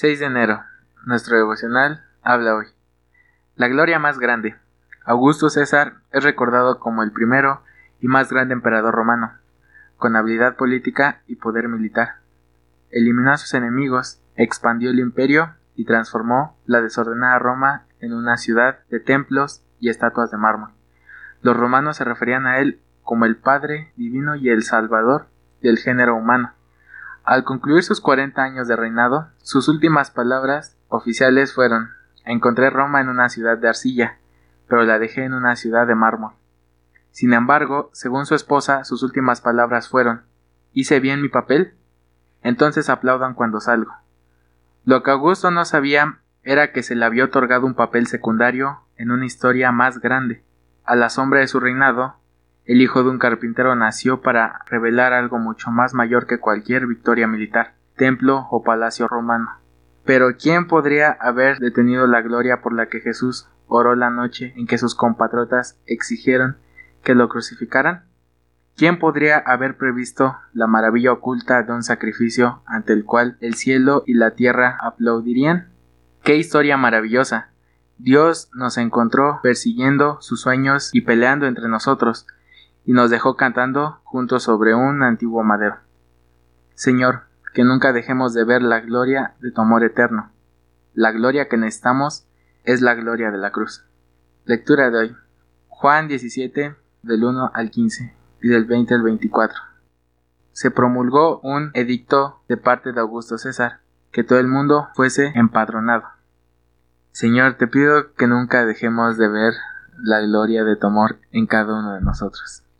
6 de enero. Nuestro devocional habla hoy. La gloria más grande. Augusto César es recordado como el primero y más grande emperador romano, con habilidad política y poder militar. Eliminó a sus enemigos, expandió el imperio y transformó la desordenada Roma en una ciudad de templos y estatuas de mármol. Los romanos se referían a él como el Padre divino y el Salvador del género humano. Al concluir sus 40 años de reinado, sus últimas palabras oficiales fueron Encontré Roma en una ciudad de arcilla, pero la dejé en una ciudad de mármol. Sin embargo, según su esposa, sus últimas palabras fueron ¿Hice bien mi papel? Entonces aplaudan cuando salgo. Lo que Augusto no sabía era que se le había otorgado un papel secundario en una historia más grande. A la sombra de su reinado, el hijo de un carpintero nació para revelar algo mucho más mayor que cualquier victoria militar, templo o palacio romano. Pero ¿quién podría haber detenido la gloria por la que Jesús oró la noche en que sus compatriotas exigieron que lo crucificaran? ¿Quién podría haber previsto la maravilla oculta de un sacrificio ante el cual el cielo y la tierra aplaudirían? ¡Qué historia maravillosa! Dios nos encontró persiguiendo sus sueños y peleando entre nosotros, y nos dejó cantando juntos sobre un antiguo madero. Señor, que nunca dejemos de ver la gloria de tu amor eterno. La gloria que necesitamos es la gloria de la cruz. Lectura de hoy. Juan 17, del 1 al 15 y del 20 al 24. Se promulgó un edicto de parte de Augusto César, que todo el mundo fuese empadronado. Señor, te pido que nunca dejemos de ver la gloria de tu amor en cada uno de nosotros.